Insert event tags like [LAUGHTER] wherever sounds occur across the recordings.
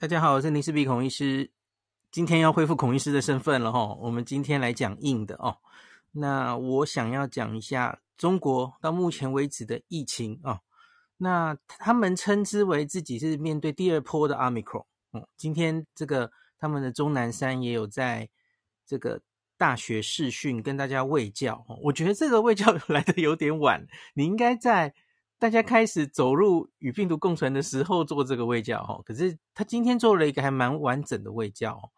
大家好，我是林氏璧孔医师。今天要恢复孔医师的身份了哈。我们今天来讲硬的哦。那我想要讲一下中国到目前为止的疫情啊。那他们称之为自己是面对第二波的 Omicron。嗯，今天这个他们的钟南山也有在这个大学视讯跟大家卫教。我觉得这个卫教 [LAUGHS] 来得有点晚，你应该在。大家开始走入与病毒共存的时候做这个卫教哦，可是他今天做了一个还蛮完整的卫教。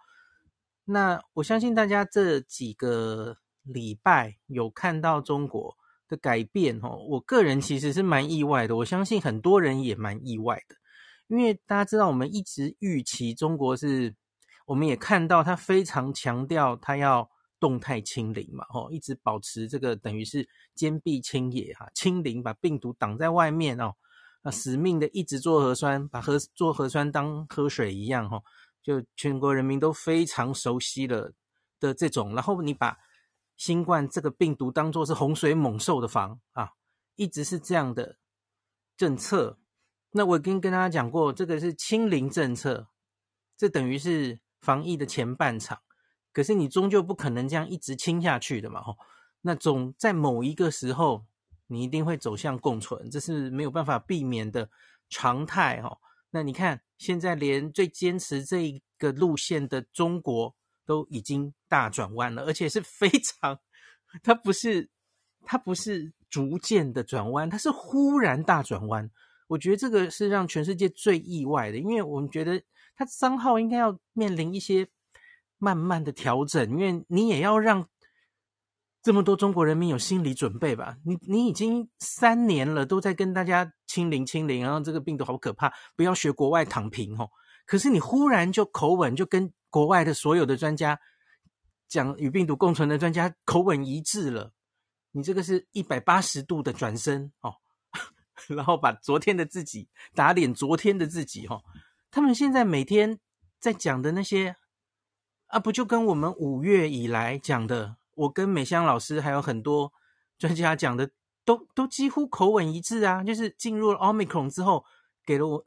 那我相信大家这几个礼拜有看到中国的改变哦，我个人其实是蛮意外的，我相信很多人也蛮意外的，因为大家知道我们一直预期中国是，我们也看到他非常强调他要。动态清零嘛，哦，一直保持这个等于是坚壁清野哈，清零把病毒挡在外面哦，那死命的一直做核酸，把核做核酸当喝水一样哈，就全国人民都非常熟悉了的这种，然后你把新冠这个病毒当作是洪水猛兽的防啊，一直是这样的政策。那我已经跟大家讲过，这个是清零政策，这等于是防疫的前半场。可是你终究不可能这样一直清下去的嘛，吼，那总在某一个时候，你一定会走向共存，这是没有办法避免的常态，吼。那你看，现在连最坚持这一个路线的中国都已经大转弯了，而且是非常，它不是它不是逐渐的转弯，它是忽然大转弯。我觉得这个是让全世界最意外的，因为我们觉得它商号应该要面临一些。慢慢的调整，因为你也要让这么多中国人民有心理准备吧。你你已经三年了，都在跟大家清零清零，然后这个病毒好可怕，不要学国外躺平哦。可是你忽然就口吻就跟国外的所有的专家讲与病毒共存的专家口吻一致了，你这个是一百八十度的转身哦，[LAUGHS] 然后把昨天的自己打脸昨天的自己哦。他们现在每天在讲的那些。啊，不就跟我们五月以来讲的，我跟美香老师还有很多专家讲的，都都几乎口吻一致啊。就是进入了 Omicron 之后，给了我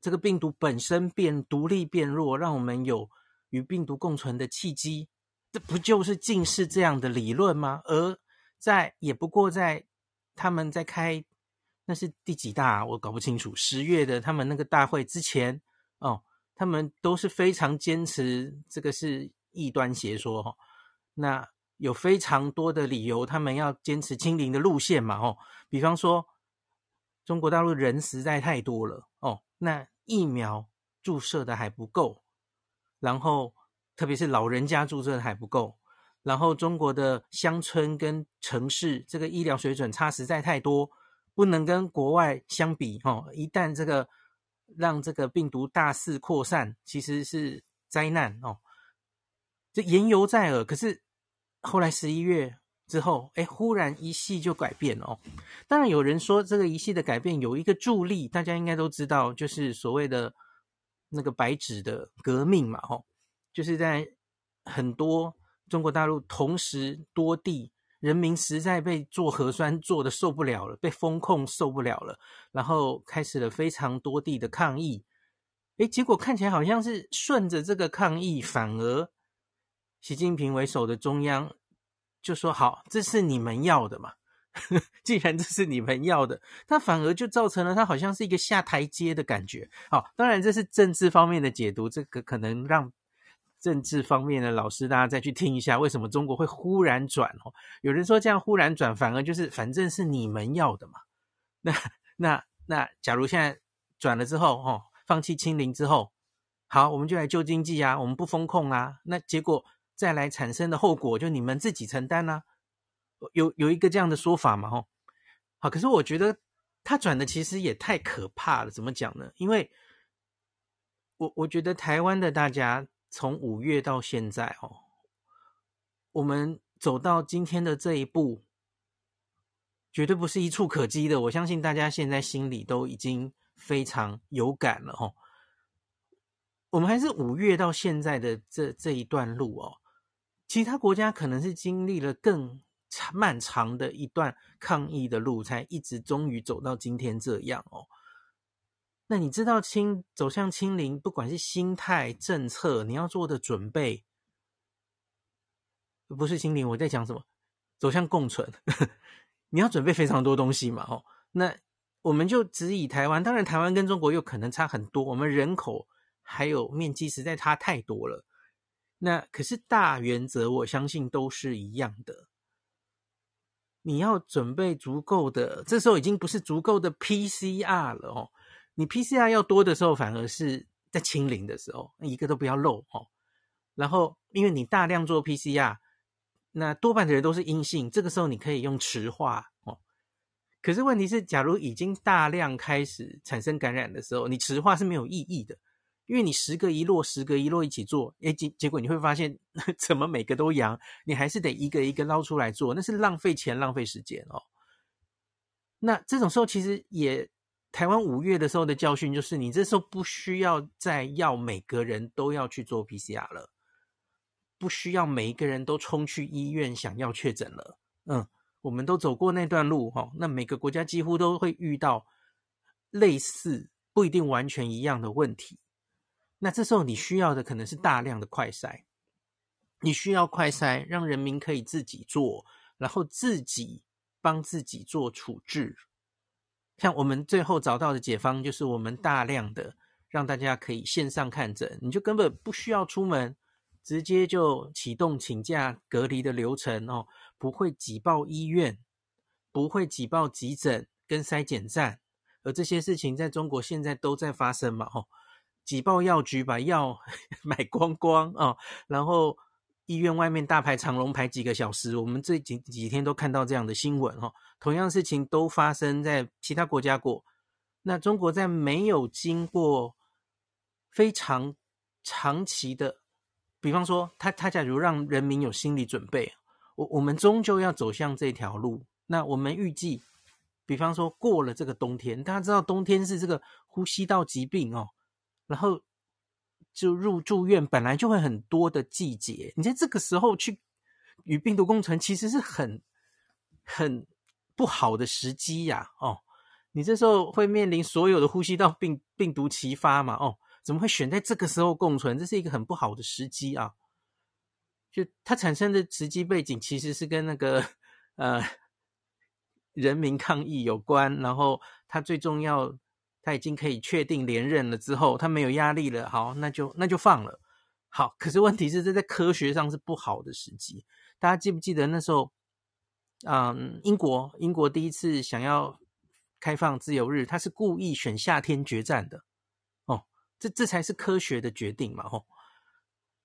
这个病毒本身变独立变弱，让我们有与病毒共存的契机。这不就是尽是这样的理论吗？而在也不过在他们在开那是第几大，我搞不清楚。十月的他们那个大会之前哦。他们都是非常坚持这个是异端邪说哈，那有非常多的理由，他们要坚持清零的路线嘛哦，比方说中国大陆人实在太多了哦，那疫苗注射的还不够，然后特别是老人家注射的还不够，然后中国的乡村跟城市这个医疗水准差实在太多，不能跟国外相比哦，一旦这个。让这个病毒大肆扩散，其实是灾难哦。这言犹在耳，可是后来十一月之后，哎，忽然一系就改变了哦。当然有人说这个一系的改变有一个助力，大家应该都知道，就是所谓的那个白纸的革命嘛，吼，就是在很多中国大陆同时多地。人民实在被做核酸做的受不了了，被封控受不了了，然后开始了非常多地的抗议。诶，结果看起来好像是顺着这个抗议，反而习近平为首的中央就说：“好，这是你们要的嘛？[LAUGHS] 既然这是你们要的，他反而就造成了他好像是一个下台阶的感觉。好，当然这是政治方面的解读，这个可能让。”政治方面的老师，大家再去听一下，为什么中国会忽然转？哦，有人说这样忽然转，反而就是反正是你们要的嘛。那 [LAUGHS] 那那，假如现在转了之后，哦，放弃清零之后，好，我们就来救经济啊，我们不封控啊。那结果再来产生的后果，就你们自己承担啊。有有一个这样的说法嘛？吼，好，可是我觉得他转的其实也太可怕了。怎么讲呢？因为我我觉得台湾的大家。从五月到现在哦，我们走到今天的这一步，绝对不是一蹴可几的。我相信大家现在心里都已经非常有感了哦。我们还是五月到现在的这这一段路哦，其他国家可能是经历了更长漫长的一段抗疫的路，才一直终于走到今天这样哦。那你知道清走向清零，不管是心态、政策，你要做的准备，不是清零，我在讲什么？走向共存，[LAUGHS] 你要准备非常多东西嘛，哦，那我们就只以台湾，当然台湾跟中国又可能差很多，我们人口还有面积实在差太多了。那可是大原则，我相信都是一样的。你要准备足够的，这时候已经不是足够的 PCR 了哦。你 PCR 要多的时候，反而是在清零的时候，一个都不要漏哦。然后，因为你大量做 PCR，那多半的人都是阴性，这个时候你可以用池化哦。可是问题是，假如已经大量开始产生感染的时候，你池化是没有意义的，因为你十个一落，十个一落一起做，诶，结结果你会发现，[LAUGHS] 怎么每个都阳？你还是得一个一个捞出来做，那是浪费钱、浪费时间哦。那这种时候其实也。台湾五月的时候的教训就是，你这时候不需要再要每个人都要去做 PCR 了，不需要每一个人都冲去医院想要确诊了。嗯，我们都走过那段路哈，那每个国家几乎都会遇到类似不一定完全一样的问题。那这时候你需要的可能是大量的快筛，你需要快筛，让人民可以自己做，然后自己帮自己做处置。像我们最后找到的解方，就是我们大量的让大家可以线上看诊，你就根本不需要出门，直接就启动请假隔离的流程哦，不会挤爆医院，不会挤爆急诊跟筛检站，而这些事情在中国现在都在发生嘛，哦，挤爆药局把药 [LAUGHS] 买光光哦，然后。医院外面大排长龙，排几个小时，我们这几几天都看到这样的新闻哈。同样事情都发生在其他国家过，那中国在没有经过非常长期的，比方说他他假如让人民有心理准备，我我们终究要走向这条路。那我们预计，比方说过了这个冬天，大家知道冬天是这个呼吸道疾病哦，然后。就入住院本来就会很多的季节，你在这个时候去与病毒共存，其实是很很不好的时机呀！哦，你这时候会面临所有的呼吸道病病毒齐发嘛？哦，怎么会选在这个时候共存？这是一个很不好的时机啊！就它产生的时机背景其实是跟那个呃人民抗议有关，然后它最重要。他已经可以确定连任了之后，他没有压力了，好，那就那就放了。好，可是问题是这在科学上是不好的时机。大家记不记得那时候，嗯，英国英国第一次想要开放自由日，他是故意选夏天决战的。哦，这这才是科学的决定嘛，哦，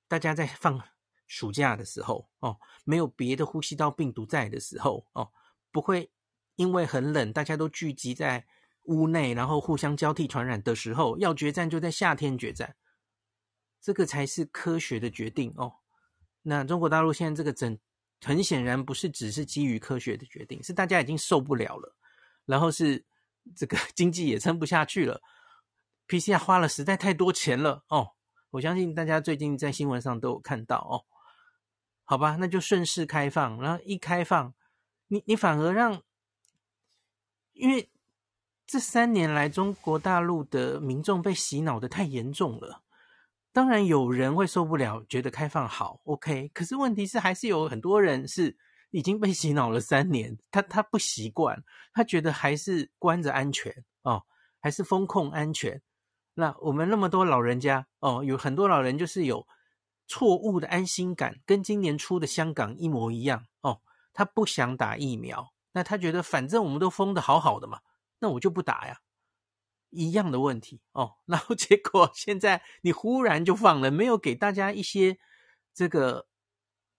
大家在放暑假的时候，哦，没有别的呼吸道病毒在的时候，哦，不会因为很冷，大家都聚集在。屋内，然后互相交替传染的时候，要决战就在夏天决战，这个才是科学的决定哦。那中国大陆现在这个整，很显然不是只是基于科学的决定，是大家已经受不了了，然后是这个经济也撑不下去了，PCR 花了实在太多钱了哦。我相信大家最近在新闻上都有看到哦。好吧，那就顺势开放，然后一开放，你你反而让，因为。这三年来，中国大陆的民众被洗脑的太严重了。当然，有人会受不了，觉得开放好，OK。可是问题是，还是有很多人是已经被洗脑了三年，他他不习惯，他觉得还是关着安全哦，还是风控安全。那我们那么多老人家哦，有很多老人就是有错误的安心感，跟今年初的香港一模一样哦。他不想打疫苗，那他觉得反正我们都封的好好的嘛。那我就不打呀，一样的问题哦。[LAUGHS] 然后结果现在你忽然就放了，没有给大家一些这个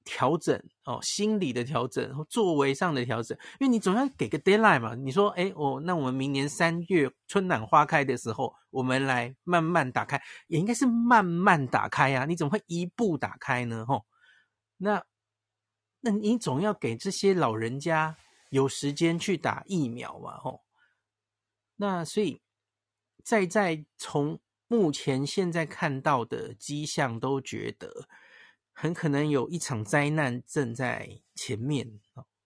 调整哦，心理的调整作为上的调整，因为你总要给个 deadline 嘛。你说，哎，我那我们明年三月春暖花开的时候，我们来慢慢打开，也应该是慢慢打开呀。你怎么会一步打开呢？吼，那那你总要给这些老人家有时间去打疫苗嘛，吼。那所以，在在从目前现在看到的迹象，都觉得很可能有一场灾难正在前面。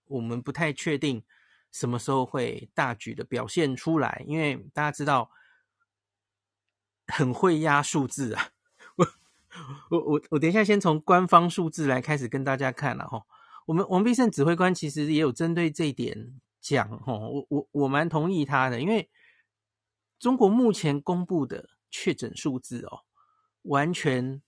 我们不太确定什么时候会大举的表现出来，因为大家知道，很会压数字啊。我我我我等一下先从官方数字来开始跟大家看了哈。我们王必胜指挥官其实也有针对这一点讲哈，我我我蛮同意他的，因为中国目前公布的确诊数字哦，完全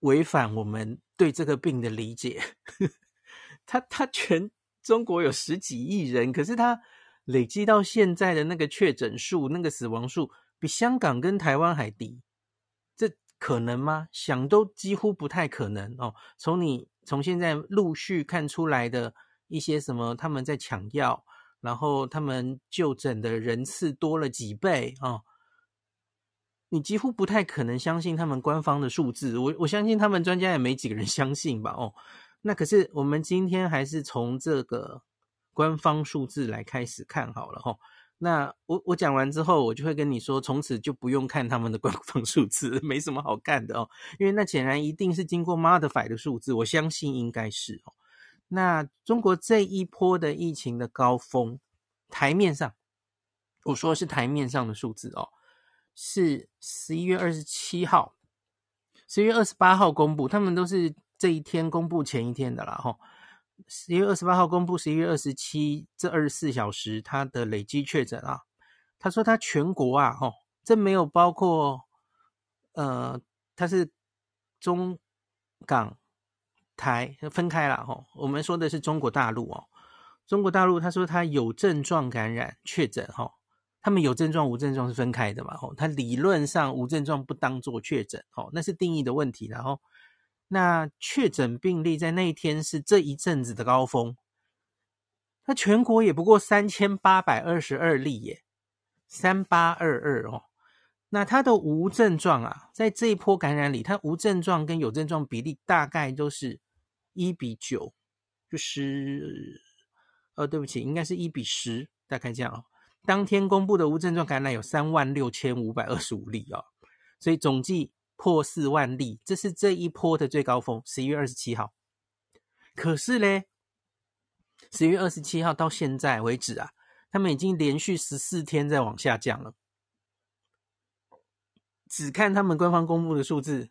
违反我们对这个病的理解。[LAUGHS] 他他全中国有十几亿人，可是他累积到现在的那个确诊数、那个死亡数，比香港跟台湾还低，这可能吗？想都几乎不太可能哦。从你从现在陆续看出来的一些什么，他们在抢药，然后他们就诊的人次多了几倍哦，你几乎不太可能相信他们官方的数字。我我相信他们专家也没几个人 [LAUGHS] 相信吧？哦。那可是我们今天还是从这个官方数字来开始看好了齁。那我我讲完之后，我就会跟你说，从此就不用看他们的官方数字，[LAUGHS] 没什么好看的哦。因为那显然一定是经过 modify 的数字，我相信应该是哦。那中国这一波的疫情的高峰，台面上我说是台面上的数字哦，是十一月二十七号、十一月二十八号公布，他们都是。这一天公布前一天的啦，吼，十一月二十八号公布，十一月二十七这二十四小时他的累积确诊啊，他说他全国啊，吼，这没有包括，呃，他是中港台分开了，吼，我们说的是中国大陆哦，中国大陆他说他有症状感染确诊，吼，他们有症状无症状是分开的嘛，哦，他理论上无症状不当做确诊，哦，那是定义的问题，然后。那确诊病例在那一天是这一阵子的高峰，那全国也不过三千八百二十二例耶，三八二二哦。那他的无症状啊，在这一波感染里，他无症状跟有症状比例大概都是一比九，就是呃，对不起，应该是一比十，大概这样哦。当天公布的无症状感染有三万六千五百二十五例哦，所以总计。破四万例，这是这一波的最高峰，十一月二十七号。可是呢，十一月二十七号到现在为止啊，他们已经连续十四天在往下降了。只看他们官方公布的数字，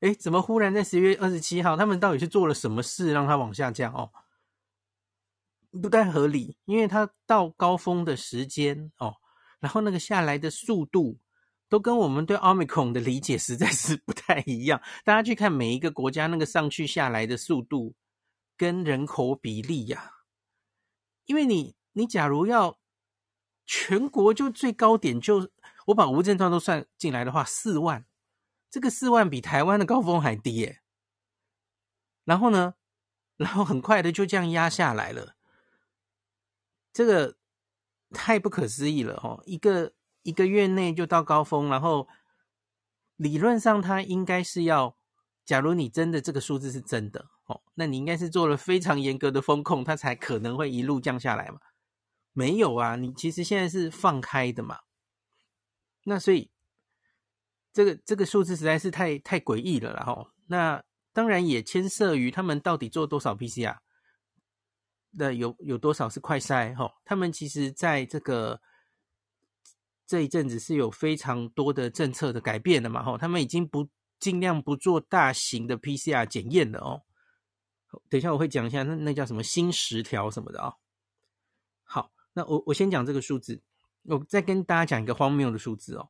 哎，怎么忽然在十月二十七号，他们到底是做了什么事让它往下降哦？不太合理，因为它到高峰的时间哦，然后那个下来的速度。都跟我们对奥密克戎的理解实在是不太一样。大家去看每一个国家那个上去下来的速度跟人口比例呀，因为你你假如要全国就最高点就我把无症状都算进来的话，四万，这个四万比台湾的高峰还低耶。然后呢，然后很快的就这样压下来了，这个太不可思议了哦，一个。一个月内就到高峰，然后理论上它应该是要，假如你真的这个数字是真的哦，那你应该是做了非常严格的风控，它才可能会一路降下来嘛。没有啊，你其实现在是放开的嘛。那所以这个这个数字实在是太太诡异了啦，然后那当然也牵涉于他们到底做多少 PCR，那有有多少是快筛哈？他们其实在这个。这一阵子是有非常多的政策的改变的嘛？吼，他们已经不尽量不做大型的 PCR 检验了哦。等一下我会讲一下那那叫什么新十条什么的啊、哦。好，那我我先讲这个数字，我再跟大家讲一个荒谬的数字哦。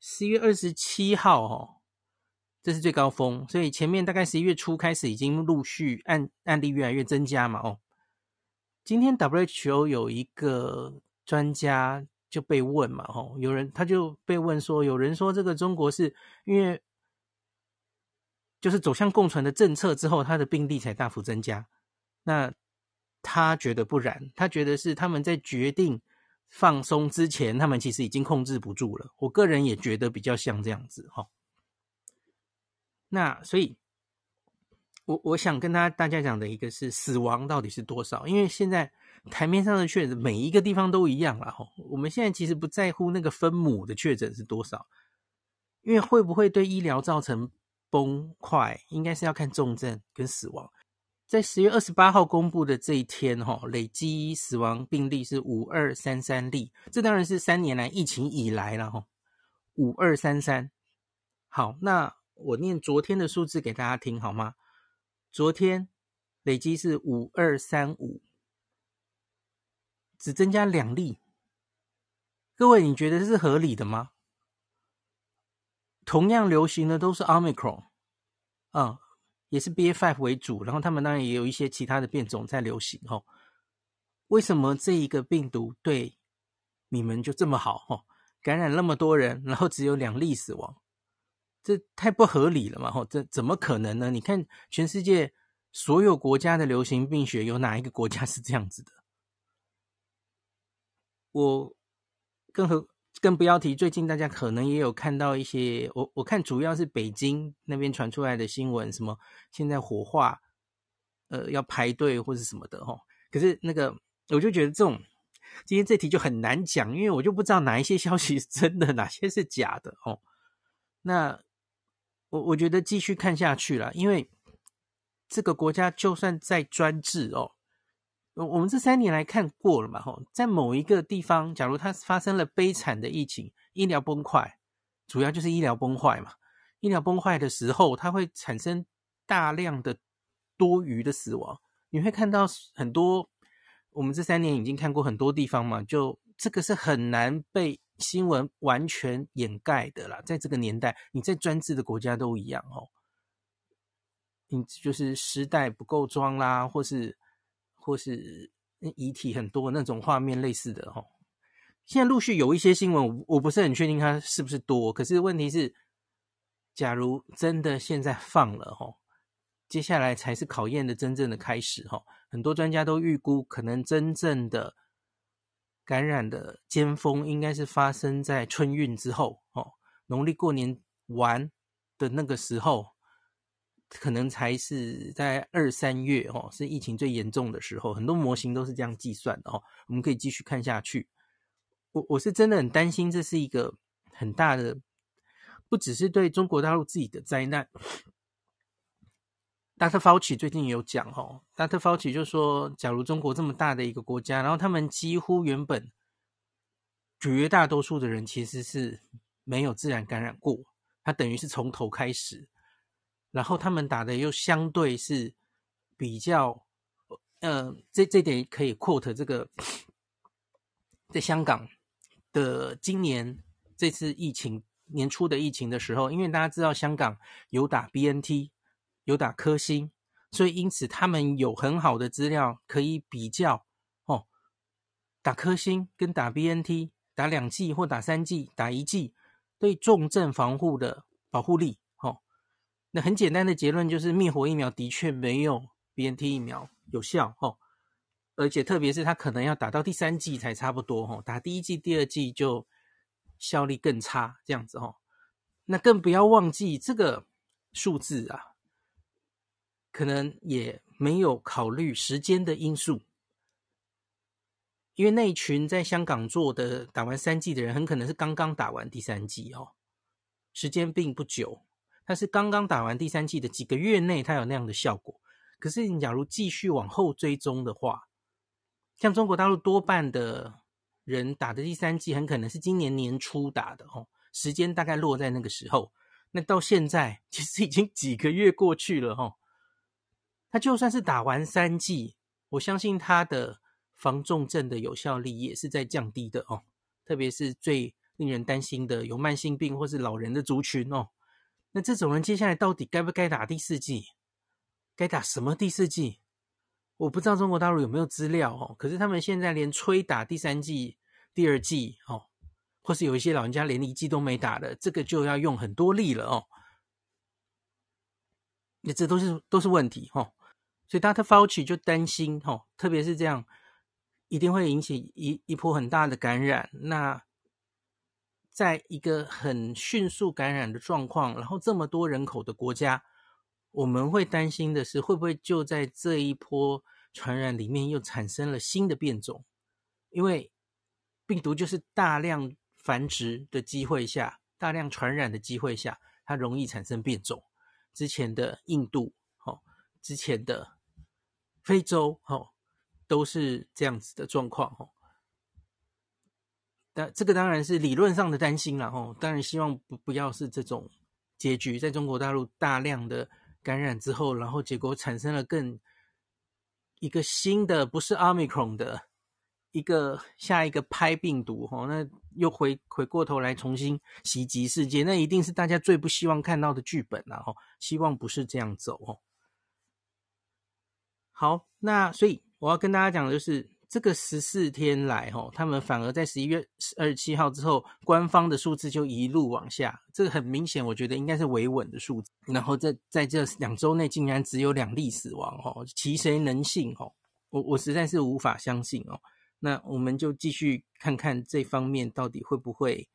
十一月二十七号哦，这是最高峰，所以前面大概十一月初开始已经陆续案案例越来越增加嘛。哦，今天 WHO 有一个专家。就被问嘛，吼，有人他就被问说，有人说这个中国是因为就是走向共存的政策之后，他的病例才大幅增加。那他觉得不然，他觉得是他们在决定放松之前，他们其实已经控制不住了。我个人也觉得比较像这样子，哈。那所以，我我想跟大家大家讲的一个是死亡到底是多少，因为现在。台面上的确诊，每一个地方都一样啦。吼，我们现在其实不在乎那个分母的确诊是多少，因为会不会对医疗造成崩坏，应该是要看重症跟死亡。在十月二十八号公布的这一天，哈，累积死亡病例是五二三三例，这当然是三年来疫情以来了，哈，五二三三。好，那我念昨天的数字给大家听好吗？昨天累积是五二三五，只增加两例。各位，你觉得这是合理的吗？同样流行的都是 Omicron，也是 BA.5 为主，然后他们当然也有一些其他的变种在流行哦。为什么这一个病毒对你们就这么好哦？感染那么多人，然后只有两例死亡，这太不合理了嘛！吼，这怎么可能呢？你看全世界所有国家的流行病学，有哪一个国家是这样子的？我更何。更不要提，最近大家可能也有看到一些，我我看主要是北京那边传出来的新闻，什么现在火化，呃，要排队或是什么的哦。可是那个，我就觉得这种今天这题就很难讲，因为我就不知道哪一些消息是真的，哪些是假的哦。那我我觉得继续看下去了，因为这个国家就算再专制哦。我们这三年来看过了嘛，吼，在某一个地方，假如它发生了悲惨的疫情，医疗崩坏，主要就是医疗崩坏嘛。医疗崩坏的时候，它会产生大量的多余的死亡。你会看到很多，我们这三年已经看过很多地方嘛，就这个是很难被新闻完全掩盖的啦。在这个年代，你在专制的国家都一样哦，你就是尸袋不够装啦，或是。或是遗体很多那种画面类似的哈，现在陆续有一些新闻，我不是很确定它是不是多。可是问题是，假如真的现在放了哈，接下来才是考验的真正的开始哈。很多专家都预估，可能真正的感染的尖峰应该是发生在春运之后哦，农历过年完的那个时候。可能才是在二三月哦，是疫情最严重的时候，很多模型都是这样计算的哦。我们可以继续看下去。我我是真的很担心，这是一个很大的，不只是对中国大陆自己的灾难。Dr. Fauci 最近也有讲哦，Dr. Fauci 就说，假如中国这么大的一个国家，然后他们几乎原本绝大多数的人其实是没有自然感染过，他等于是从头开始。然后他们打的又相对是比较，呃，这这点可以 quote 这个，在香港的今年这次疫情年初的疫情的时候，因为大家知道香港有打 BNT，有打科兴，所以因此他们有很好的资料可以比较哦，打科兴跟打 BNT，打两剂或打三剂，打一剂对重症防护的保护力。很简单的结论就是，灭活疫苗的确没有 BNT 疫苗有效哦，而且特别是它可能要打到第三剂才差不多哦，打第一剂、第二剂就效力更差这样子哦。那更不要忘记这个数字啊，可能也没有考虑时间的因素，因为那群在香港做的打完三剂的人，很可能是刚刚打完第三剂哦，时间并不久。他是刚刚打完第三剂的几个月内，他有那样的效果。可是你假如继续往后追踪的话，像中国大陆多半的人打的第三剂，很可能是今年年初打的哦，时间大概落在那个时候。那到现在其实已经几个月过去了哦。他就算是打完三剂，我相信他的防重症的有效力也是在降低的哦。特别是最令人担心的有慢性病或是老人的族群哦。那这种人接下来到底该不该打第四剂？该打什么第四剂？我不知道中国大陆有没有资料哦。可是他们现在连催打第三剂、第二剂哦，或是有一些老人家连一剂都没打的，这个就要用很多力了哦。那这都是都是问题哦。所以 Dr. Fauci 就担心哦，特别是这样，一定会引起一一波很大的感染。那在一个很迅速感染的状况，然后这么多人口的国家，我们会担心的是，会不会就在这一波传染里面又产生了新的变种？因为病毒就是大量繁殖的机会下，大量传染的机会下，它容易产生变种。之前的印度，哦，之前的非洲，哦，都是这样子的状况，哦。但这个当然是理论上的担心了吼，当然希望不不要是这种结局，在中国大陆大量的感染之后，然后结果产生了更一个新的不是 Omicron 的一个下一个拍病毒吼，那又回回过头来重新袭击世界，那一定是大家最不希望看到的剧本了吼，希望不是这样走哦。好，那所以我要跟大家讲的就是。这个十四天来，吼，他们反而在十一月二十七号之后，官方的数字就一路往下。这个很明显，我觉得应该是维稳的数字。然后在在这两周内，竟然只有两例死亡，吼，其谁能信？吼，我我实在是无法相信哦。那我们就继续看看这方面到底会不会，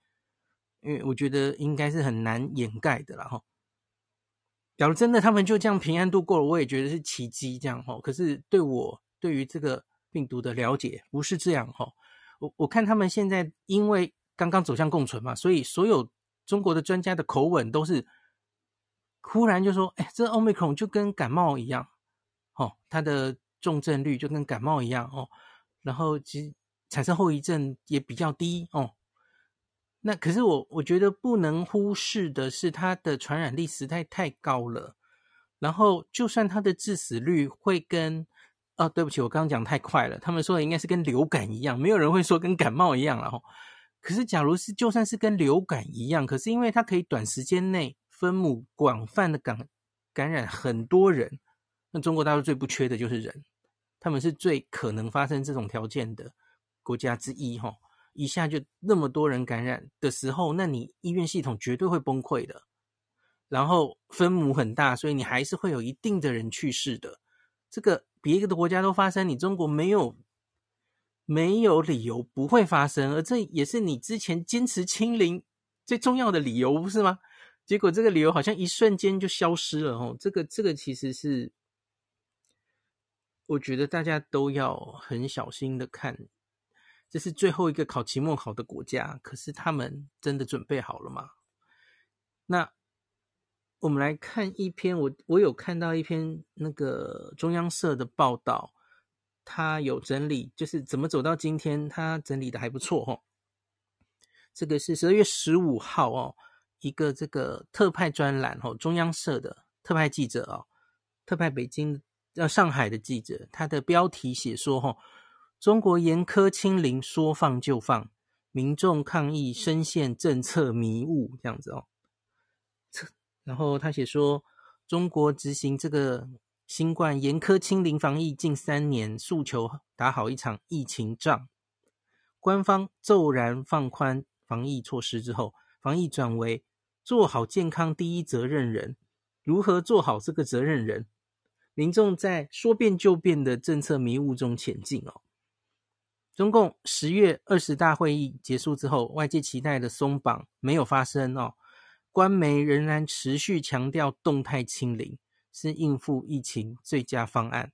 因为我觉得应该是很难掩盖的啦，吼。假如真的他们就这样平安度过了，我也觉得是奇迹，这样吼。可是对我对于这个。病毒的了解不是这样哈，我我看他们现在因为刚刚走向共存嘛，所以所有中国的专家的口吻都是忽然就说，哎，这 Omicron 就跟感冒一样，哦，它的重症率就跟感冒一样哦，然后其实产生后遗症也比较低哦。那可是我我觉得不能忽视的是它的传染力实在太高了，然后就算它的致死率会跟哦，对不起，我刚刚讲太快了。他们说的应该是跟流感一样，没有人会说跟感冒一样了哈。可是，假如是就算是跟流感一样，可是因为它可以短时间内分母广泛的感感染很多人，那中国大陆最不缺的就是人，他们是最可能发生这种条件的国家之一哈。一下就那么多人感染的时候，那你医院系统绝对会崩溃的。然后分母很大，所以你还是会有一定的人去世的。这个。别的国家都发生，你中国没有没有理由不会发生，而这也是你之前坚持清零最重要的理由，不是吗？结果这个理由好像一瞬间就消失了哦。这个这个其实是我觉得大家都要很小心的看，这是最后一个考期末考的国家，可是他们真的准备好了吗？那。我们来看一篇，我我有看到一篇那个中央社的报道，他有整理，就是怎么走到今天，他整理的还不错哦。这个是十二月十五号哦，一个这个特派专栏哦，中央社的特派记者哦，特派北京呃上海的记者，他的标题写说哦，中国严苛清零，说放就放，民众抗议深陷政策迷雾，这样子哦。然后他写说，中国执行这个新冠严苛清零防疫近三年，诉求打好一场疫情仗。官方骤然放宽防疫措施之后，防疫转为做好健康第一责任人。如何做好这个责任人？民众在说变就变的政策迷雾中前进哦。中共十月二十大会议结束之后，外界期待的松绑没有发生哦。官媒仍然持续强调动态清零是应付疫情最佳方案。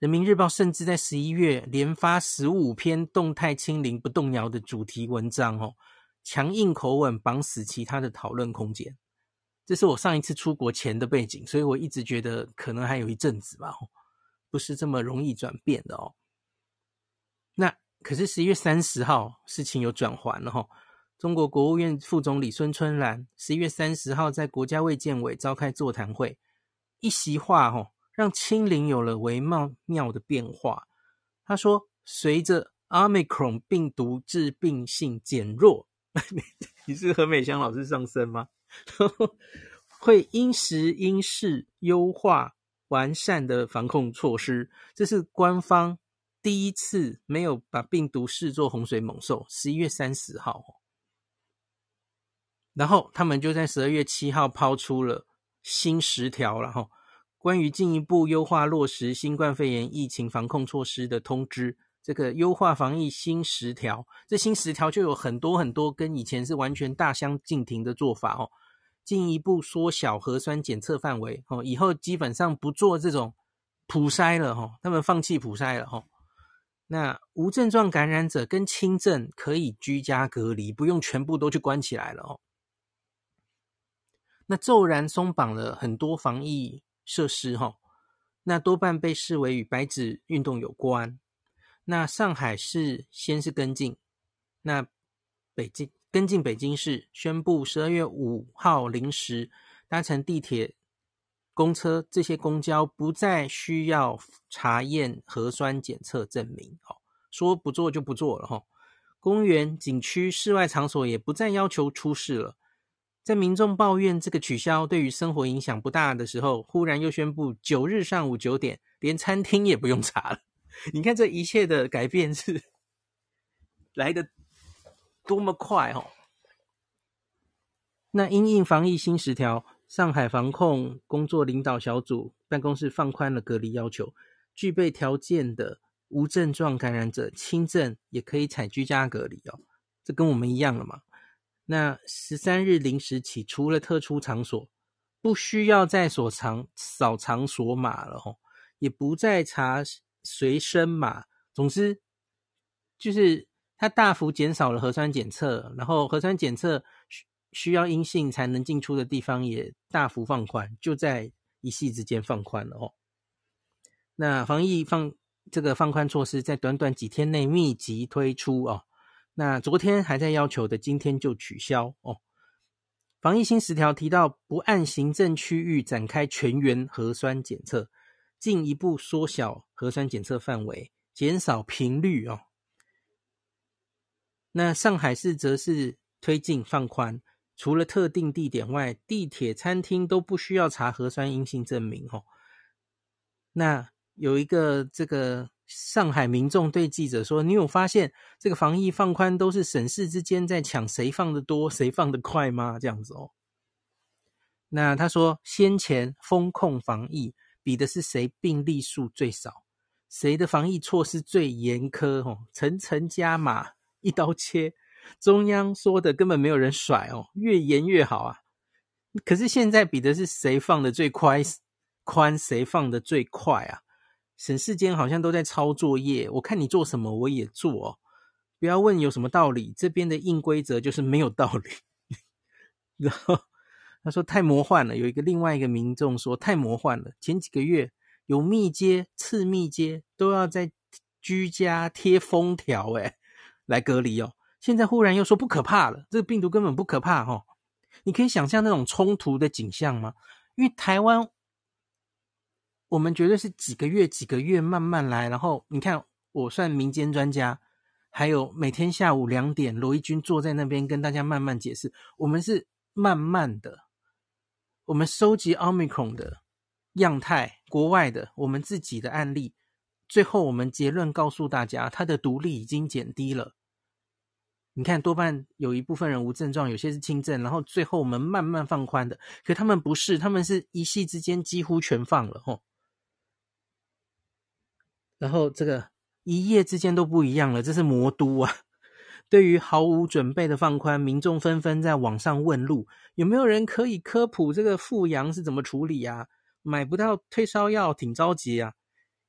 人民日报甚至在十一月连发十五篇动态清零不动摇的主题文章，哦，强硬口吻绑死其他的讨论空间。这是我上一次出国前的背景，所以我一直觉得可能还有一阵子吧，不是这么容易转变的哦。那可是十一月三十号，事情有转圜了哈。中国国务院副总理孙春兰十一月三十号在国家卫健委召开座谈会，一席话哦，让清零有了微妙妙的变化。他说，随着 Omicron 病毒致病性减弱，[LAUGHS] 你是何美香老师上身吗？[LAUGHS] 会因时因势优化完善的防控措施。这是官方第一次没有把病毒视作洪水猛兽。十一月三十号。然后他们就在十二月七号抛出了新十条，了哈关于进一步优化落实新冠肺炎疫情防控措施的通知。这个优化防疫新十条，这新十条就有很多很多跟以前是完全大相径庭的做法哦。进一步缩小核酸检测范围哦，以后基本上不做这种普筛了哈，他们放弃普筛了哈。那无症状感染者跟轻症可以居家隔离，不用全部都去关起来了哦。那骤然松绑了很多防疫设施，哈，那多半被视为与白纸运动有关。那上海市先是跟进，那北京，跟进北京市宣布，十二月五号零时搭乘地铁、公车这些公交不再需要查验核酸检测证明。哦，说不做就不做了哈。公园、景区、室外场所也不再要求出示了。在民众抱怨这个取消对于生活影响不大的时候，忽然又宣布九日上午九点，连餐厅也不用查了。你看这一切的改变是 [LAUGHS] 来得多么快哦！那因应防疫新十条，上海防控工作领导小组办公室放宽了隔离要求，具备条件的无症状感染者轻症也可以采居家隔离哦。这跟我们一样了嘛？那十三日零时起，除了特殊场所，不需要再所场扫场所码了吼，也不再查随身码。总之，就是它大幅减少了核酸检测，然后核酸检测需需要阴性才能进出的地方也大幅放宽，就在一夕之间放宽了哦。那防疫放这个放宽措施，在短短几天内密集推出哦。那昨天还在要求的，今天就取消哦。防疫新十条提到，不按行政区域展开全员核酸检测，进一步缩小核酸检测范围，减少频率哦。那上海市则是推进放宽，除了特定地点外，地铁、餐厅都不需要查核酸阴性证明哦。那有一个这个。上海民众对记者说：“你有发现这个防疫放宽都是省市之间在抢谁放的多，谁放的快吗？这样子哦。”那他说：“先前风控防疫比的是谁病例数最少，谁的防疫措施最严苛哦，层层加码，一刀切。中央说的根本没有人甩哦，越严越好啊。可是现在比的是谁放的最宽，宽谁放的最快啊？”省市间好像都在抄作业，我看你做什么我也做哦，不要问有什么道理，这边的硬规则就是没有道理。[LAUGHS] 然后他说太魔幻了，有一个另外一个民众说太魔幻了，前几个月有密接、次密接都要在居家贴封条诶来隔离哦，现在忽然又说不可怕了，这个病毒根本不可怕哦。你可以想象那种冲突的景象吗？因为台湾。我们绝对是几个月、几个月慢慢来，然后你看，我算民间专家，还有每天下午两点，罗一军坐在那边跟大家慢慢解释。我们是慢慢的，我们收集 Omicron 的样态，国外的，我们自己的案例，最后我们结论告诉大家，它的毒力已经减低了。你看，多半有一部分人无症状，有些是轻症，然后最后我们慢慢放宽的，可他们不是，他们是一夕之间几乎全放了，吼。然后这个一夜之间都不一样了，这是魔都啊！对于毫无准备的放宽，民众纷纷在网上问路，有没有人可以科普这个复阳是怎么处理啊？买不到退烧药，挺着急啊！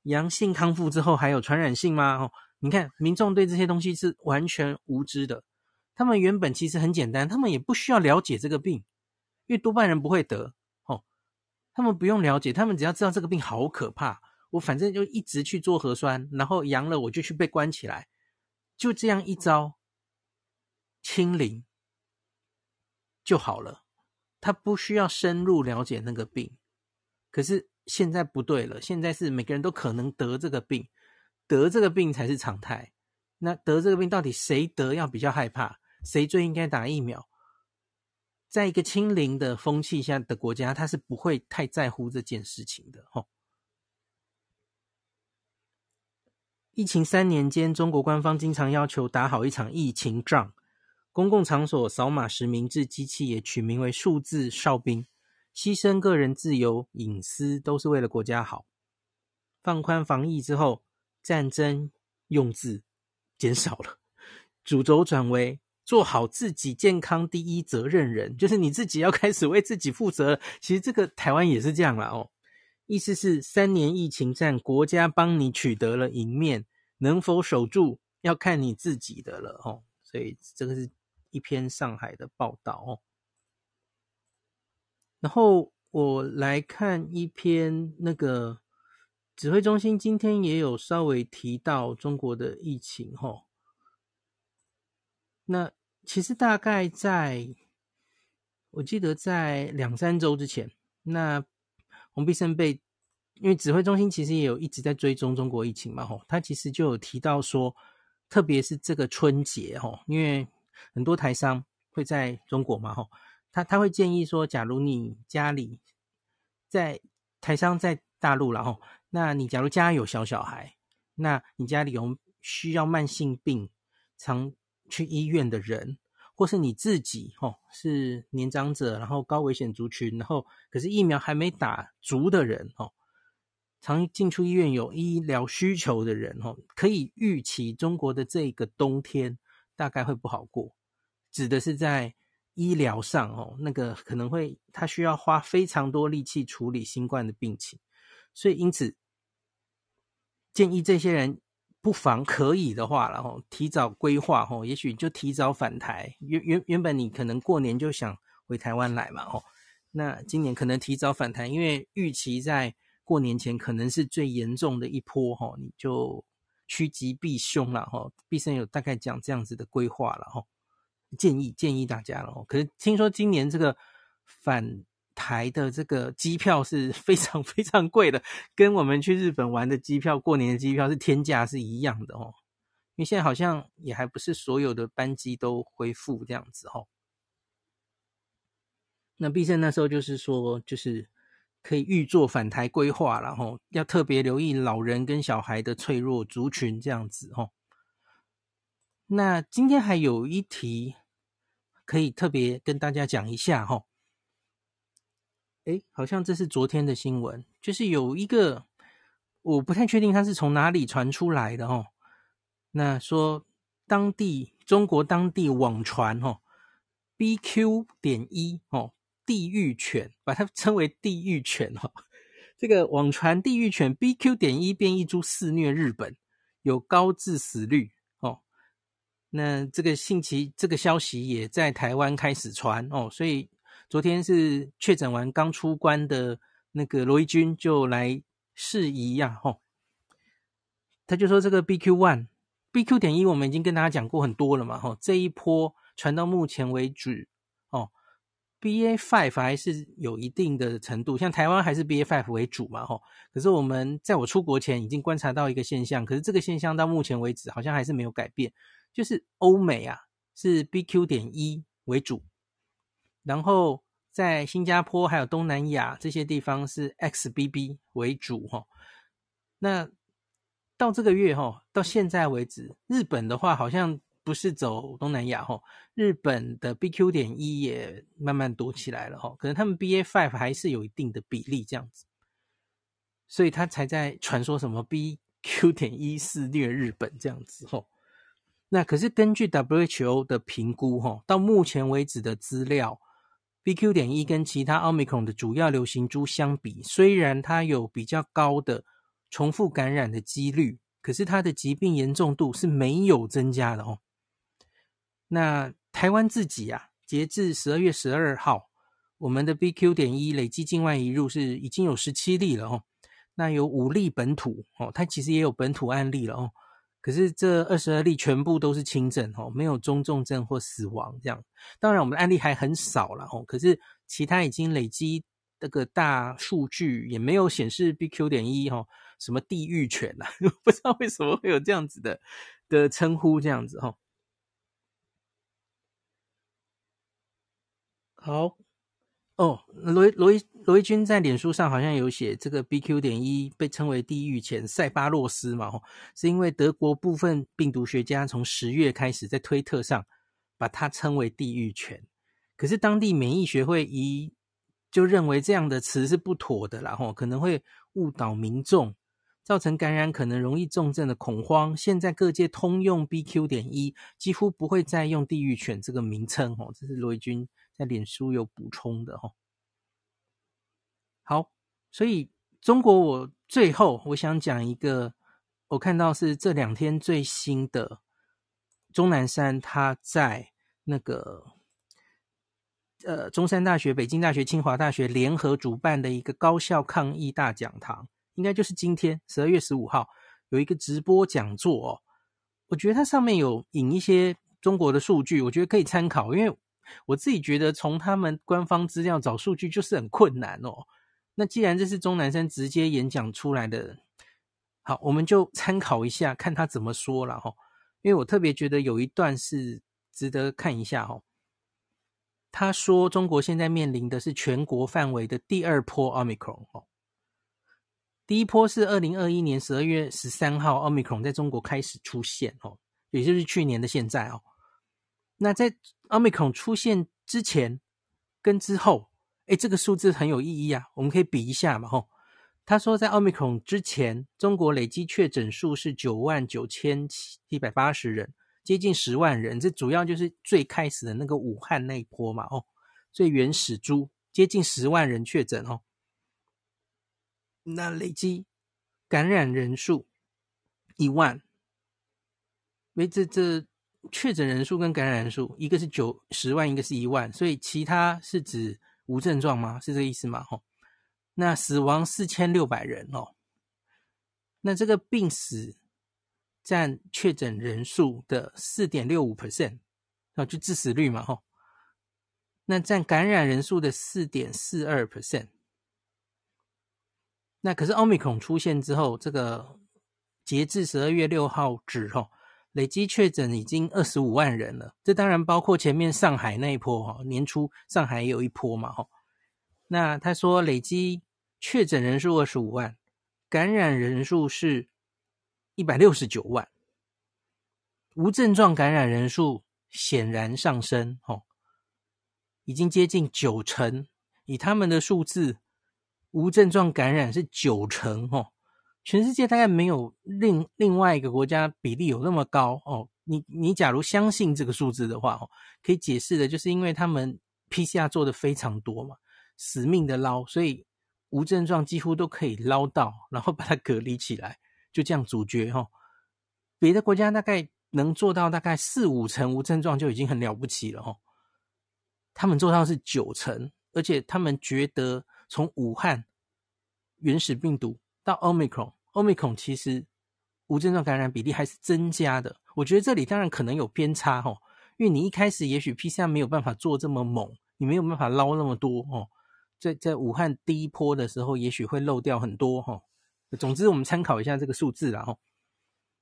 阳性康复之后还有传染性吗？哦，你看民众对这些东西是完全无知的。他们原本其实很简单，他们也不需要了解这个病，因为多半人不会得哦。他们不用了解，他们只要知道这个病好可怕。我反正就一直去做核酸，然后阳了我就去被关起来，就这样一招清零就好了。他不需要深入了解那个病。可是现在不对了，现在是每个人都可能得这个病，得这个病才是常态。那得这个病到底谁得要比较害怕？谁最应该打疫苗？在一个清零的风气下的国家，他是不会太在乎这件事情的，吼。疫情三年间，中国官方经常要求打好一场疫情仗。公共场所扫码实名制机器也取名为“数字哨兵”，牺牲个人自由、隐私，都是为了国家好。放宽防疫之后，战争用字 [LAUGHS] 减少了，主轴转为做好自己健康第一责任人，就是你自己要开始为自己负责。其实这个台湾也是这样啦哦。意思是三年疫情战，国家帮你取得了赢面，能否守住要看你自己的了哦。所以这个是一篇上海的报道哦。然后我来看一篇那个指挥中心今天也有稍微提到中国的疫情哦。那其实大概在，我记得在两三周之前，那洪必胜被，因为指挥中心其实也有一直在追踪中国疫情嘛，吼，他其实就有提到说，特别是这个春节，吼，因为很多台商会在中国嘛，吼，他他会建议说，假如你家里在台商在大陆，然后，那你假如家有小小孩，那你家里有需要慢性病，常去医院的人，或是你自己哦，是年长者，然后高危险族群，然后可是疫苗还没打足的人哦，常进出医院有医疗需求的人哦，可以预期中国的这个冬天大概会不好过，指的是在医疗上哦，那个可能会他需要花非常多力气处理新冠的病情，所以因此建议这些人。不妨可以的话，然后提早规划吼，也许就提早返台。原原原本你可能过年就想回台湾来嘛吼，那今年可能提早返台，因为预期在过年前可能是最严重的一波吼，你就趋吉避凶了吼。必胜有大概讲这样子的规划了吼，建议建议大家了。可是听说今年这个返台的这个机票是非常非常贵的，跟我们去日本玩的机票、过年的机票是天价是一样的哦。因为现在好像也还不是所有的班机都恢复这样子哦。那必胜那时候就是说，就是可以预做返台规划，然后要特别留意老人跟小孩的脆弱族群这样子哦。那今天还有一题可以特别跟大家讲一下哈。诶，好像这是昨天的新闻，就是有一个我不太确定他是从哪里传出来的哦。那说当地中国当地网传哦，BQ 点一哦，地狱犬，把它称为地狱犬哦。这个网传地狱犬 BQ 点一变异株肆虐日本，有高致死率哦。那这个信息这个消息也在台湾开始传哦，所以。昨天是确诊完刚出关的那个罗伊军就来释疑呀，吼，他就说这个 BQ one、BQ 点一我们已经跟大家讲过很多了嘛，吼，这一波传到目前为止，哦，BA five 还是有一定的程度，像台湾还是 BA five 为主嘛，吼，可是我们在我出国前已经观察到一个现象，可是这个现象到目前为止好像还是没有改变，就是欧美啊是 BQ 点一为主。然后在新加坡还有东南亚这些地方是 XBB 为主哈，那到这个月哈，到现在为止，日本的话好像不是走东南亚哈，日本的 BQ 点一也慢慢多起来了哈，可能他们 BA five 还是有一定的比例这样子，所以他才在传说什么 BQ 点一肆虐日本这样子哈，那可是根据 WHO 的评估哈，到目前为止的资料。BQ 点一跟其他奥密克戎的主要流行株相比，虽然它有比较高的重复感染的几率，可是它的疾病严重度是没有增加的哦。那台湾自己啊，截至十二月十二号，我们的 BQ 点一累计境外移入是已经有十七例了哦。那有五例本土哦，它其实也有本土案例了哦。可是这二十二例全部都是轻症哦，没有中重症或死亡这样。当然我们的案例还很少了哦，可是其他已经累积这个大数据也没有显示 BQ 点一哦什么地狱犬呐，[LAUGHS] 不知道为什么会有这样子的的称呼这样子哦。好。哦，罗罗伊罗伊军在脸书上好像有写，这个 BQ 点一被称为地狱犬塞巴洛斯嘛，吼，是因为德国部分病毒学家从十月开始在推特上把它称为地狱犬，可是当地免疫学会一就认为这样的词是不妥的啦，吼，可能会误导民众，造成感染可能容易重症的恐慌。现在各界通用 BQ 点一，几乎不会再用地狱犬这个名称，吼，这是罗伊军。在脸书有补充的哈，好，所以中国我最后我想讲一个，我看到是这两天最新的钟南山他在那个呃中山大学、北京大学、清华大学联合主办的一个高校抗疫大讲堂，应该就是今天十二月十五号有一个直播讲座哦，我觉得它上面有引一些。中国的数据，我觉得可以参考，因为我自己觉得从他们官方资料找数据就是很困难哦。那既然这是钟南山直接演讲出来的，好，我们就参考一下，看他怎么说了哈。因为我特别觉得有一段是值得看一下哈。他说，中国现在面临的是全国范围的第二波奥密克戎哦。第一波是二零二一年十二月十三号，奥密克戎在中国开始出现哦，也就是去年的现在哦。那在奥密克戎出现之前跟之后。哎，这个数字很有意义啊，我们可以比一下嘛，吼。他说，在奥密克戎之前，中国累计确诊数是九万九千七百八十人，接近十万人。这主要就是最开始的那个武汉那一波嘛，哦，最原始株接近十万人确诊哦。那累计感染人数一万，没这这确诊人数跟感染人数，一个是九十万，一个是一万，所以其他是指。无症状吗？是这个意思吗？吼，那死亡四千六百人哦，那这个病死占确诊人数的四点六五 percent，啊，就致死率嘛，吼，那占感染人数的四点四二 percent，那可是奥密克戎出现之后，这个截至十二月六号止，吼。累计确诊已经二十五万人了，这当然包括前面上海那一波哈，年初上海也有一波嘛哈。那他说累计确诊人数二十五万，感染人数是一百六十九万，无症状感染人数显然上升哈，已经接近九成，以他们的数字，无症状感染是九成哦。全世界大概没有另另外一个国家比例有那么高哦。你你假如相信这个数字的话哦，可以解释的就是因为他们 PCR 做的非常多嘛，死命的捞，所以无症状几乎都可以捞到，然后把它隔离起来，就这样阻绝哈。别的国家大概能做到大概四五成无症状就已经很了不起了哦。他们做到是九成，而且他们觉得从武汉原始病毒。到 Omicron Omicron，Omicron 其实无症状感染比例还是增加的。我觉得这里当然可能有偏差哦，因为你一开始也许 PCR 没有办法做这么猛，你没有办法捞那么多哦。在在武汉第一波的时候，也许会漏掉很多哈。总之，我们参考一下这个数字啦哈。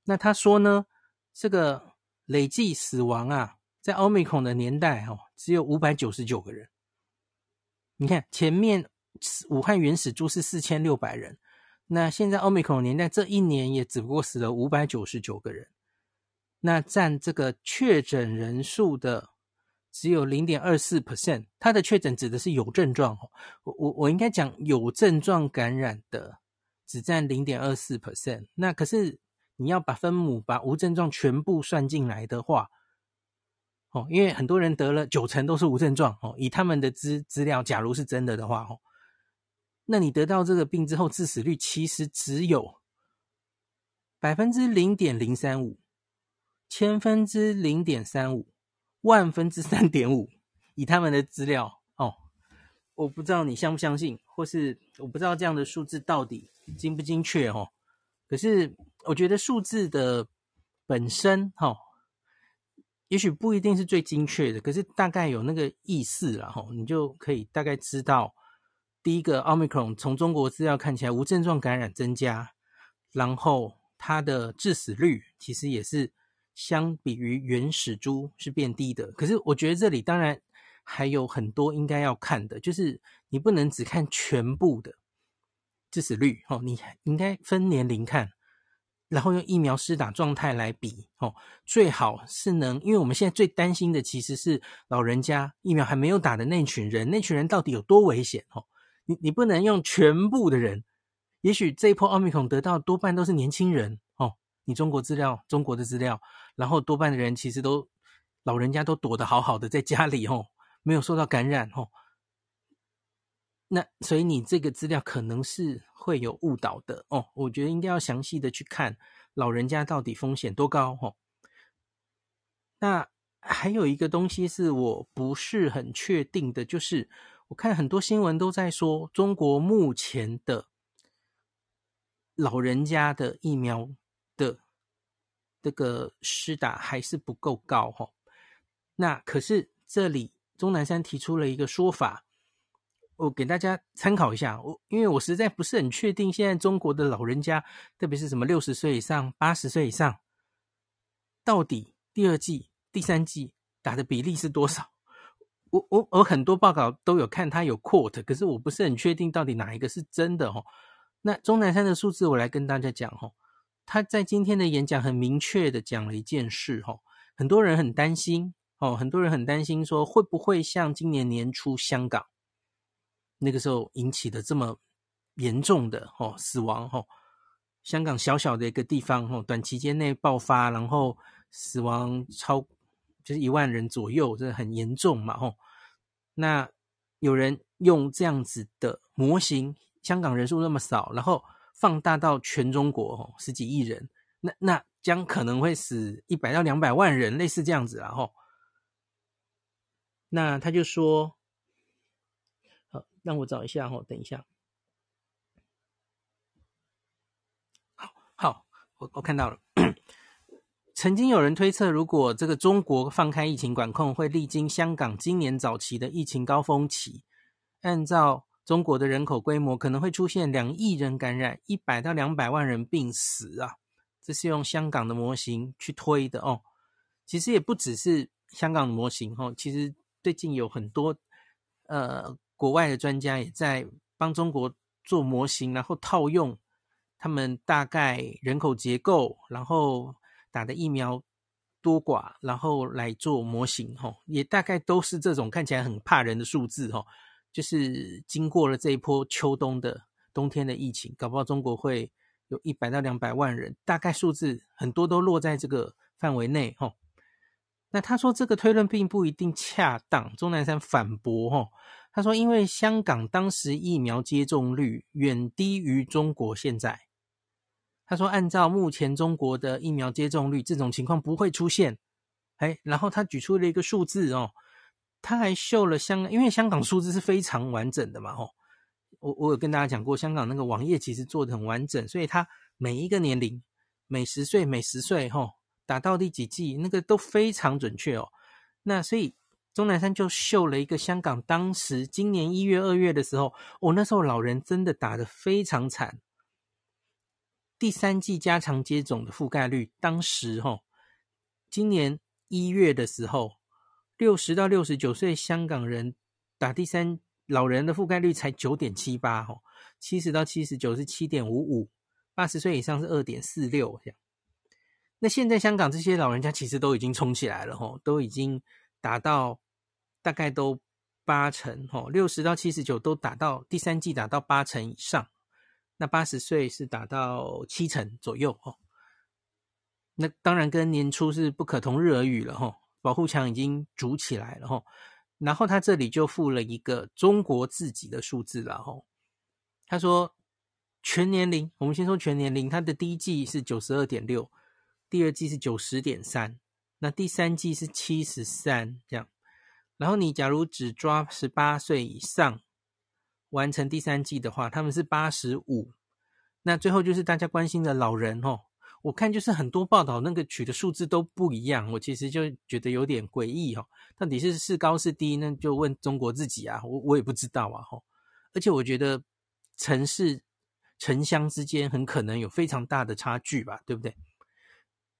那他说呢，这个累计死亡啊，在 Omicron 的年代哦，只有五百九十九个人。你看前面武汉原始株是四千六百人。那现在奥密克戎年代这一年也只不过死了五百九十九个人，那占这个确诊人数的只有零点二四 percent。它的确诊指的是有症状，我我我应该讲有症状感染的只占零点二四 percent。那可是你要把分母把无症状全部算进来的话，哦，因为很多人得了九成都是无症状哦，以他们的资资料，假如是真的的话哦。那你得到这个病之后，致死率其实只有百分之零点零三五，千分之零点三五，万分之三点五。以他们的资料哦，我不知道你相不相信，或是我不知道这样的数字到底精不精确哦。可是我觉得数字的本身哈、哦，也许不一定是最精确的，可是大概有那个意思了哈、哦，你就可以大概知道。第一个奥密克戎从中国资料看起来无症状感染增加，然后它的致死率其实也是相比于原始株是变低的。可是我觉得这里当然还有很多应该要看的，就是你不能只看全部的致死率哦，你应该分年龄看，然后用疫苗施打状态来比哦，最好是能，因为我们现在最担心的其实是老人家疫苗还没有打的那群人，那群人到底有多危险哦？你你不能用全部的人，也许这一波奥密克戎得到多半都是年轻人哦。你中国资料，中国的资料，然后多半的人其实都老人家都躲得好好的在家里哦，没有受到感染哦。那所以你这个资料可能是会有误导的哦。我觉得应该要详细的去看老人家到底风险多高哦。那还有一个东西是我不是很确定的，就是。我看很多新闻都在说，中国目前的老人家的疫苗的这个施打还是不够高哈。那可是这里钟南山提出了一个说法，我给大家参考一下。我因为我实在不是很确定，现在中国的老人家，特别是什么六十岁以上、八十岁以上，到底第二季、第三季打的比例是多少？我我我很多报告都有看，他有 quote，可是我不是很确定到底哪一个是真的哦。那钟南山的数字，我来跟大家讲哦。他在今天的演讲很明确的讲了一件事哦，很多人很担心哦，很多人很担心说会不会像今年年初香港那个时候引起的这么严重的哦死亡哦，香港小小的一个地方哦，短期间内爆发，然后死亡超。就是一万人左右，这很严重嘛，吼。那有人用这样子的模型，香港人数那么少，然后放大到全中国，吼，十几亿人，那那将可能会死一百到两百万人，类似这样子然后。那他就说，好，让我找一下，吼，等一下，好好，我我看到了。曾经有人推测，如果这个中国放开疫情管控，会历经香港今年早期的疫情高峰期。按照中国的人口规模，可能会出现两亿人感染，一百到两百万人病死啊！这是用香港的模型去推的哦。其实也不只是香港的模型哦，其实最近有很多呃国外的专家也在帮中国做模型，然后套用他们大概人口结构，然后。打的疫苗多寡，然后来做模型，吼，也大概都是这种看起来很怕人的数字，吼，就是经过了这一波秋冬的冬天的疫情，搞不好中国会有一百到两百万人，大概数字很多都落在这个范围内，吼。那他说这个推论并不一定恰当，钟南山反驳，吼，他说因为香港当时疫苗接种率远低于中国现在。他说：“按照目前中国的疫苗接种率，这种情况不会出现。”哎，然后他举出了一个数字哦，他还秀了香港，因为香港数字是非常完整的嘛，哦，我我有跟大家讲过，香港那个网页其实做的很完整，所以他每一个年龄，每十岁每十岁，哈，打到第几剂，那个都非常准确哦。那所以钟南山就秀了一个香港当时今年一月、二月的时候，我、那时候老人真的打得非常惨。第三季加强接种的覆盖率，当时哈，今年一月的时候，六十到六十九岁香港人打第三老人的覆盖率才九点七八哈，七十到七十九是七点五五，八十岁以上是二点四六这样。那现在香港这些老人家其实都已经冲起来了哈，都已经达到大概都八成哈，六十到七十九都打到第三季打到八成以上。那八十岁是达到七成左右哦，那当然跟年初是不可同日而语了哈。保护墙已经筑起来了哈，然后他这里就附了一个中国自己的数字了哈。他说全年龄，我们先说全年龄，他的第一季是九十二点六，第二季是九十点三，那第三季是七十三这样。然后你假如只抓十八岁以上。完成第三季的话，他们是八十五。那最后就是大家关心的老人哦，我看就是很多报道那个取的数字都不一样，我其实就觉得有点诡异哦。到底是是高是低呢？就问中国自己啊，我我也不知道啊吼。而且我觉得城市城乡之间很可能有非常大的差距吧，对不对？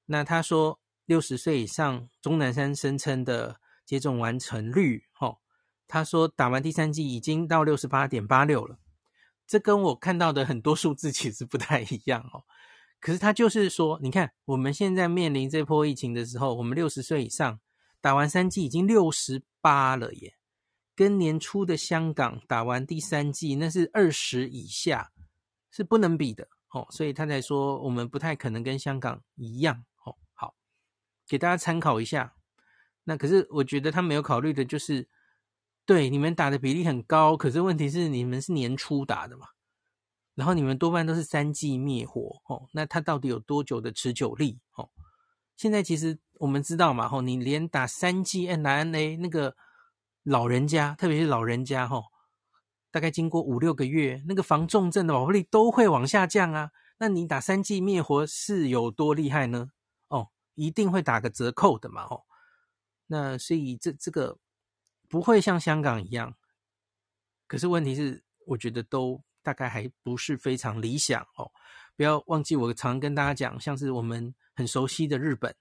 那他说六十岁以上，钟南山声称的接种完成率，吼。他说打完第三剂已经到六十八点八六了，这跟我看到的很多数字其实不太一样哦。可是他就是说，你看我们现在面临这波疫情的时候，我们六十岁以上打完三剂已经六十八了耶，跟年初的香港打完第三剂那是二十以下，是不能比的哦。所以他才说我们不太可能跟香港一样哦。好，给大家参考一下。那可是我觉得他没有考虑的就是。对，你们打的比例很高，可是问题是你们是年初打的嘛，然后你们多半都是三剂灭活哦，那它到底有多久的持久力哦？现在其实我们知道嘛，吼，你连打三剂 mRNA 那个老人家，特别是老人家吼，大概经过五六个月，那个防重症的保护力都会往下降啊。那你打三剂灭活是有多厉害呢？哦，一定会打个折扣的嘛，吼。那所以这这个不会像香港一样，可是问题是，我觉得都大概还不是非常理想哦。不要忘记，我常跟大家讲，像是我们很熟悉的日本，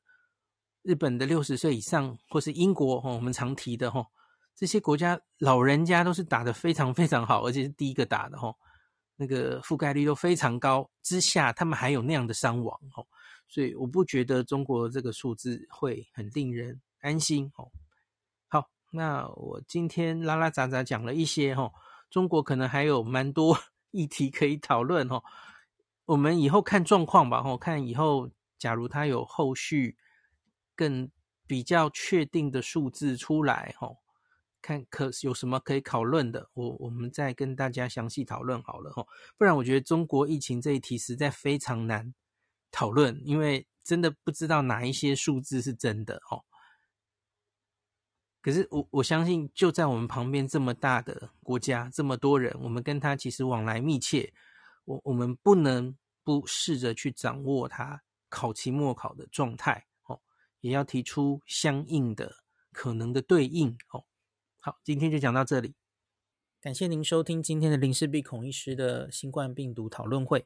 日本的六十岁以上，或是英国哦，我们常提的哈，这些国家老人家都是打得非常非常好，而且是第一个打的哈，那个覆盖率都非常高之下，他们还有那样的伤亡哦，所以我不觉得中国这个数字会很令人。安心哦，那我今天拉拉杂杂讲了一些哈，中国可能还有蛮多 [LAUGHS] 议题可以讨论哈，我们以后看状况吧哈，看以后假如它有后续更比较确定的数字出来哈，看可有什么可以讨论的，我我们再跟大家详细讨论好了哈，不然我觉得中国疫情这一题实在非常难讨论，因为真的不知道哪一些数字是真的哦。可是我我相信，就在我们旁边这么大的国家，这么多人，我们跟他其实往来密切，我我们不能不试着去掌握他考期末考的状态哦，也要提出相应的可能的对应哦。好，今天就讲到这里，感谢您收听今天的林氏璧孔医师的新冠病毒讨论会。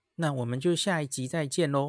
那我们就下一集再见喽。